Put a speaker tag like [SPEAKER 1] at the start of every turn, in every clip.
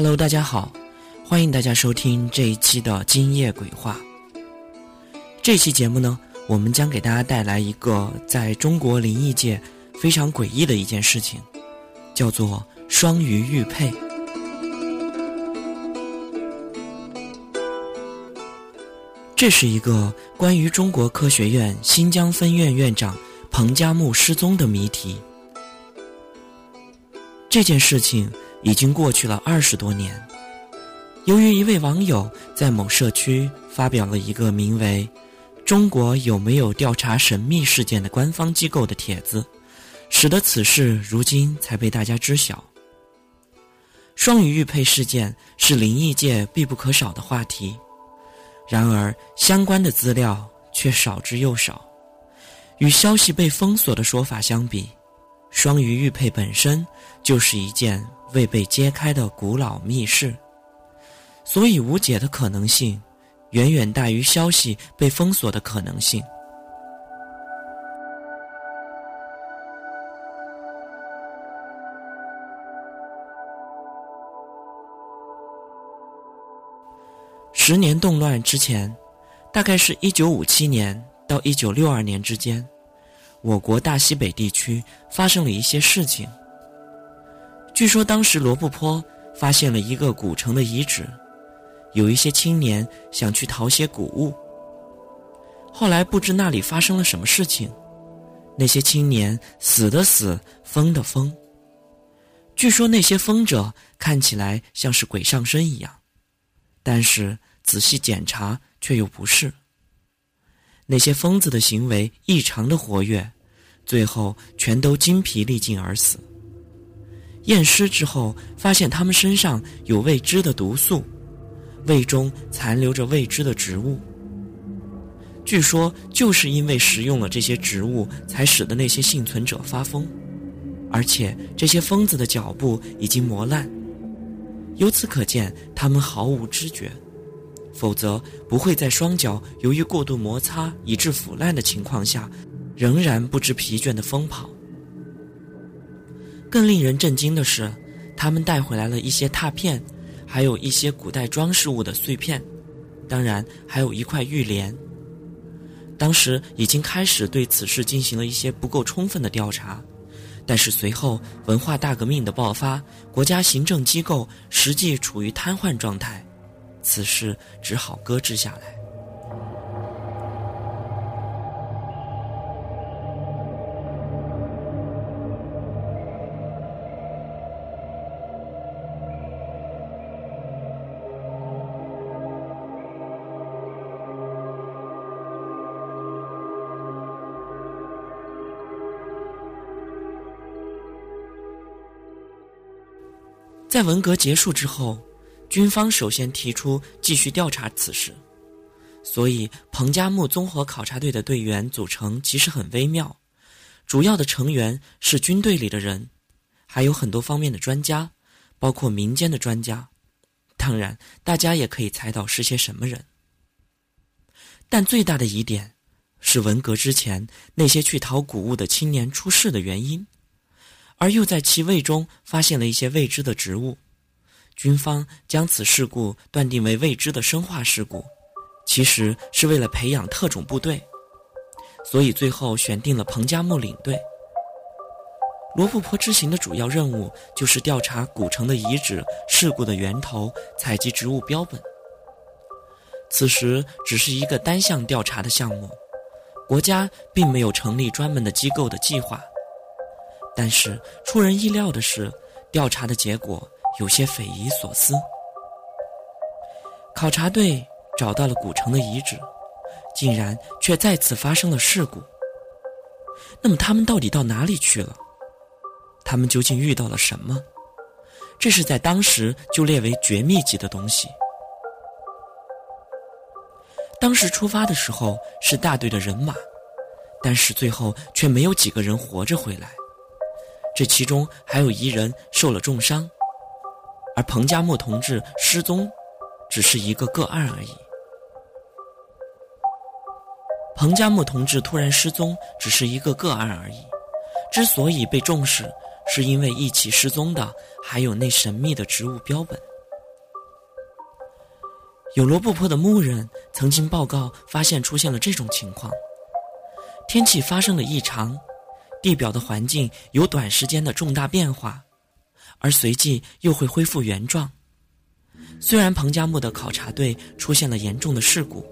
[SPEAKER 1] Hello，大家好，欢迎大家收听这一期的《今夜鬼话》。这期节目呢，我们将给大家带来一个在中国灵异界非常诡异的一件事情，叫做双鱼玉佩。这是一个关于中国科学院新疆分院院长彭加木失踪的谜题。这件事情已经过去了二十多年。由于一位网友在某社区发表了一个名为“中国有没有调查神秘事件的官方机构”的帖子，使得此事如今才被大家知晓。双鱼玉佩事件是灵异界必不可少的话题。然而，相关的资料却少之又少。与消息被封锁的说法相比，双鱼玉佩本身就是一件未被揭开的古老密室，所以无解的可能性远远大于消息被封锁的可能性。十年动乱之前，大概是一九五七年到一九六二年之间，我国大西北地区发生了一些事情。据说当时罗布泊发现了一个古城的遗址，有一些青年想去淘些古物。后来不知那里发生了什么事情，那些青年死的死，疯的疯。据说那些疯者看起来像是鬼上身一样，但是。仔细检查，却又不是。那些疯子的行为异常的活跃，最后全都精疲力尽而死。验尸之后，发现他们身上有未知的毒素，胃中残留着未知的植物。据说，就是因为食用了这些植物，才使得那些幸存者发疯，而且这些疯子的脚部已经磨烂，由此可见，他们毫无知觉。否则不会在双脚由于过度摩擦以致腐烂的情况下，仍然不知疲倦的疯跑。更令人震惊的是，他们带回来了一些拓片，还有一些古代装饰物的碎片，当然还有一块玉莲。当时已经开始对此事进行了一些不够充分的调查，但是随后文化大革命的爆发，国家行政机构实际处于瘫痪状态。此事只好搁置下来。在文革结束之后。军方首先提出继续调查此事，所以彭加木综合考察队的队员组成其实很微妙，主要的成员是军队里的人，还有很多方面的专家，包括民间的专家。当然，大家也可以猜到是些什么人。但最大的疑点是文革之前那些去淘古物的青年出事的原因，而又在其胃中发现了一些未知的植物。军方将此事故断定为未知的生化事故，其实是为了培养特种部队，所以最后选定了彭加木领队。罗布泊之行的主要任务就是调查古城的遗址、事故的源头、采集植物标本。此时只是一个单项调查的项目，国家并没有成立专门的机构的计划。但是出人意料的是，调查的结果。有些匪夷所思。考察队找到了古城的遗址，竟然却再次发生了事故。那么他们到底到哪里去了？他们究竟遇到了什么？这是在当时就列为绝密级的东西。当时出发的时候是大队的人马，但是最后却没有几个人活着回来。这其中还有一人受了重伤。而彭加木同志失踪，只是一个个案而已。彭加木同志突然失踪，只是一个个案而已。之所以被重视，是因为一起失踪的还有那神秘的植物标本。有罗布泊的牧人曾经报告发现出现了这种情况：天气发生了异常，地表的环境有短时间的重大变化，而随即又会恢复原状。虽然彭加木的考察队出现了严重的事故，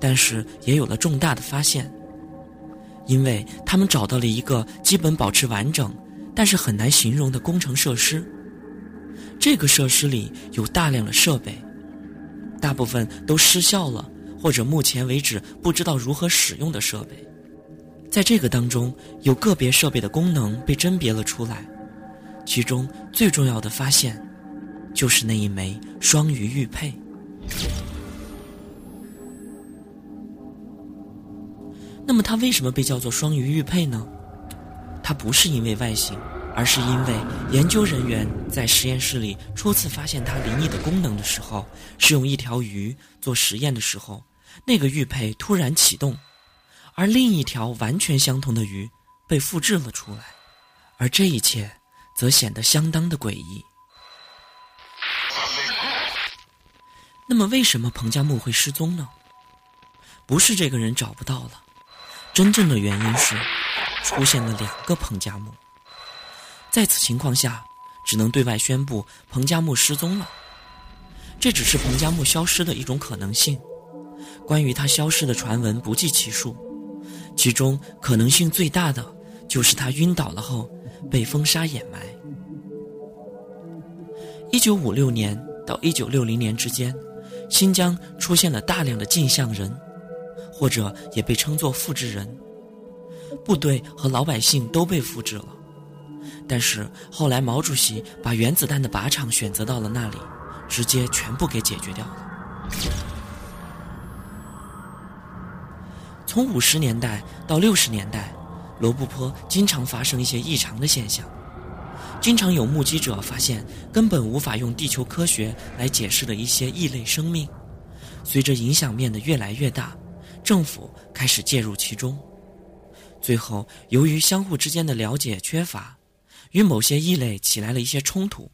[SPEAKER 1] 但是也有了重大的发现，因为他们找到了一个基本保持完整，但是很难形容的工程设施。这个设施里有大量的设备，大部分都失效了，或者目前为止不知道如何使用的设备。在这个当中，有个别设备的功能被甄别了出来，其中最重要的发现。就是那一枚双鱼玉佩。那么它为什么被叫做双鱼玉佩呢？它不是因为外形，而是因为研究人员在实验室里初次发现它灵异的功能的时候，是用一条鱼做实验的时候，那个玉佩突然启动，而另一条完全相同的鱼被复制了出来，而这一切则显得相当的诡异。那么，为什么彭加木会失踪呢？不是这个人找不到了，真正的原因是出现了两个彭加木。在此情况下，只能对外宣布彭加木失踪了。这只是彭加木消失的一种可能性。关于他消失的传闻不计其数，其中可能性最大的就是他晕倒了后被风沙掩埋。一九五六年到一九六零年之间。新疆出现了大量的镜像人，或者也被称作复制人。部队和老百姓都被复制了，但是后来毛主席把原子弹的靶场选择到了那里，直接全部给解决掉了。从五十年代到六十年代，罗布泊经常发生一些异常的现象。经常有目击者发现根本无法用地球科学来解释的一些异类生命，随着影响面的越来越大，政府开始介入其中。最后，由于相互之间的了解缺乏，与某些异类起来了一些冲突。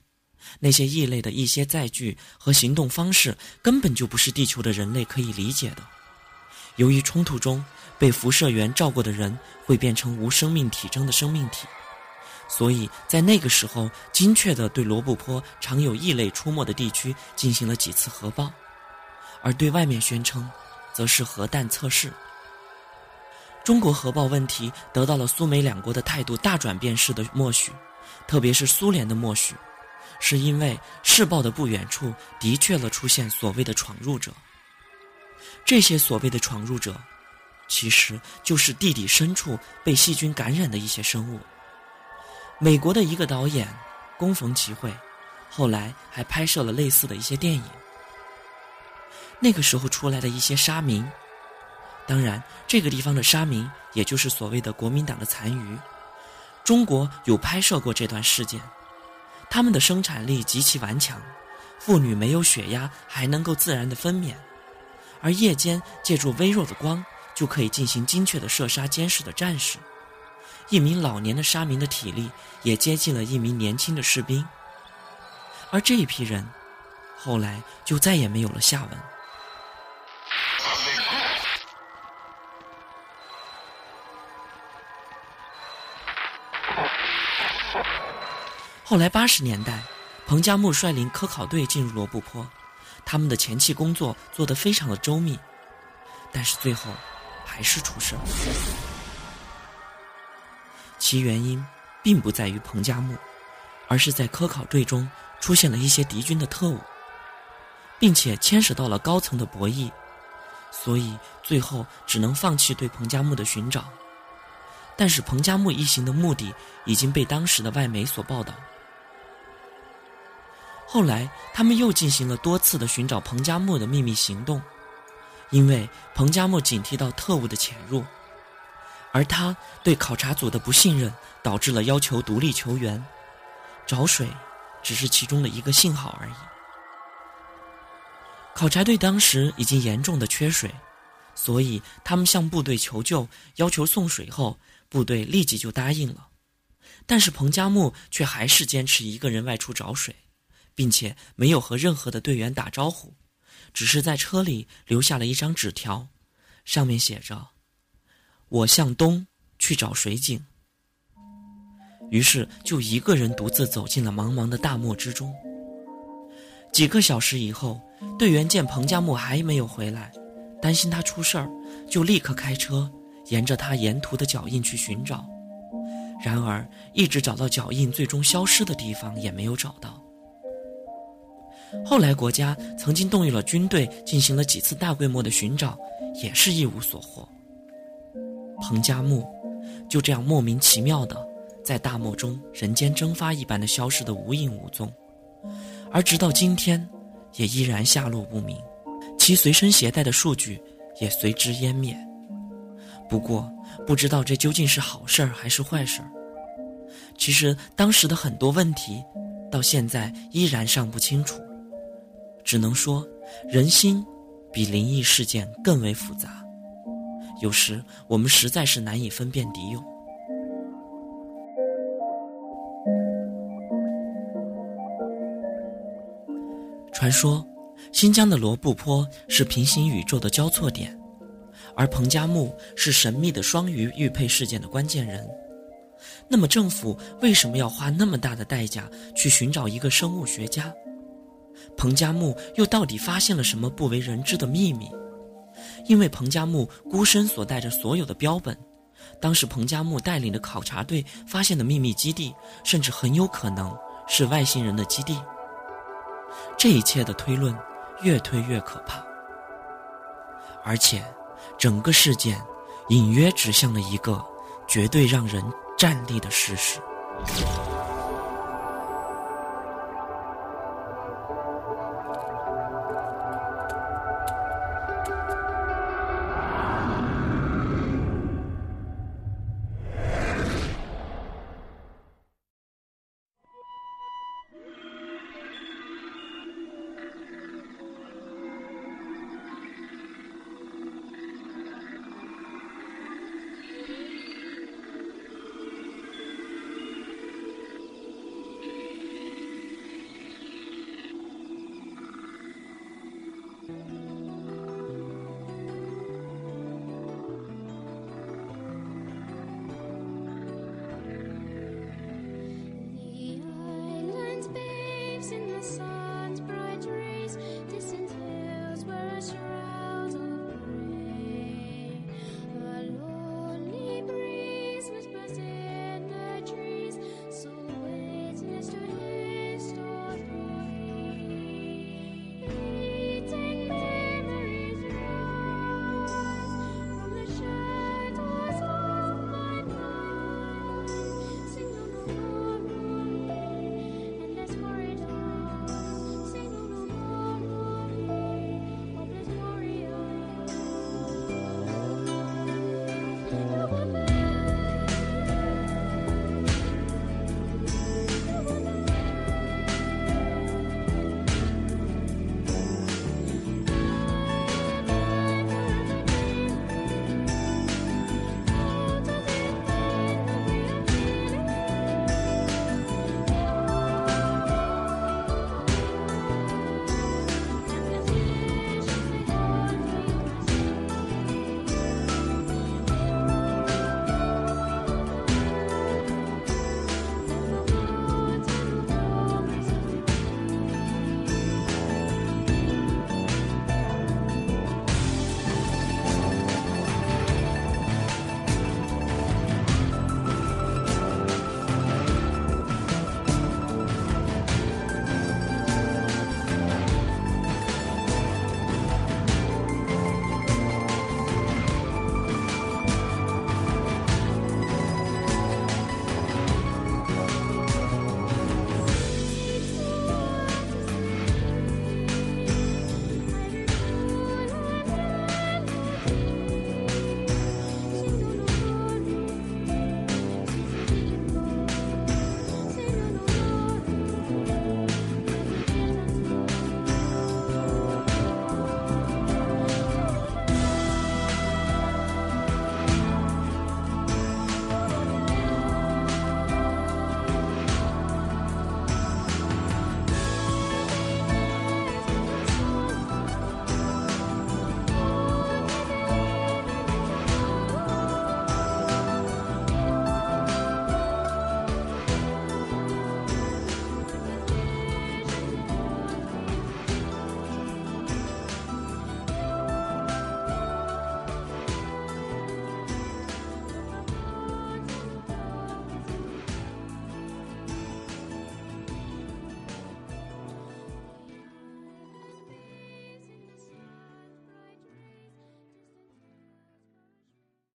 [SPEAKER 1] 那些异类的一些载具和行动方式根本就不是地球的人类可以理解的。由于冲突中被辐射源照过的人会变成无生命体征的生命体。所以在那个时候，精确地对罗布泊常有异类出没的地区进行了几次核爆，而对外面宣称，则是核弹测试。中国核爆问题得到了苏美两国的态度大转变式的默许，特别是苏联的默许，是因为试爆的不远处的确了出现所谓的闯入者。这些所谓的闯入者，其实就是地底深处被细菌感染的一些生物。美国的一个导演，宫逢其会，后来还拍摄了类似的一些电影。那个时候出来的一些沙民，当然这个地方的沙民，也就是所谓的国民党的残余。中国有拍摄过这段事件，他们的生产力极其顽强，妇女没有血压还能够自然的分娩，而夜间借助微弱的光就可以进行精确的射杀监视的战士。一名老年的沙民的体力也接近了一名年轻的士兵，而这一批人后来就再也没有了下文。后来八十年代，彭加木率领科考队进入罗布泊，他们的前期工作做得非常的周密，但是最后还是出事了。其原因并不在于彭加木，而是在科考队中出现了一些敌军的特务，并且牵涉到了高层的博弈，所以最后只能放弃对彭加木的寻找。但是彭加木一行的目的已经被当时的外媒所报道。后来他们又进行了多次的寻找彭加木的秘密行动，因为彭加木警惕到特务的潜入。而他对考察组的不信任，导致了要求独立求援。找水只是其中的一个信号而已。考察队当时已经严重的缺水，所以他们向部队求救，要求送水后，部队立即就答应了。但是彭加木却还是坚持一个人外出找水，并且没有和任何的队员打招呼，只是在车里留下了一张纸条，上面写着：“我向东去找水井。”于是就一个人独自走进了茫茫的大漠之中。几个小时以后，队员见彭加木还没有回来，担心他出事儿，就立刻开车沿着他沿途的脚印去寻找。然而，一直找到脚印最终消失的地方也没有找到。后来，国家曾经动用了军队进行了几次大规模的寻找，也是一无所获。彭加木就这样莫名其妙的在大漠中人间蒸发一般的消失的无影无踪。而直到今天，也依然下落不明，其随身携带的数据也随之湮灭。不过，不知道这究竟是好事儿还是坏事儿。其实当时的很多问题，到现在依然尚不清楚。只能说，人心比灵异事件更为复杂，有时我们实在是难以分辨敌友。传说，新疆的罗布泊是平行宇宙的交错点，而彭加木是神秘的双鱼玉佩事件的关键人。那么，政府为什么要花那么大的代价去寻找一个生物学家？彭加木又到底发现了什么不为人知的秘密？因为彭加木孤身所带着所有的标本，当时彭加木带领的考察队发现的秘密基地，甚至很有可能是外星人的基地。这一切的推论越推越可怕，而且整个事件隐约指向了一个绝对让人战栗的事实。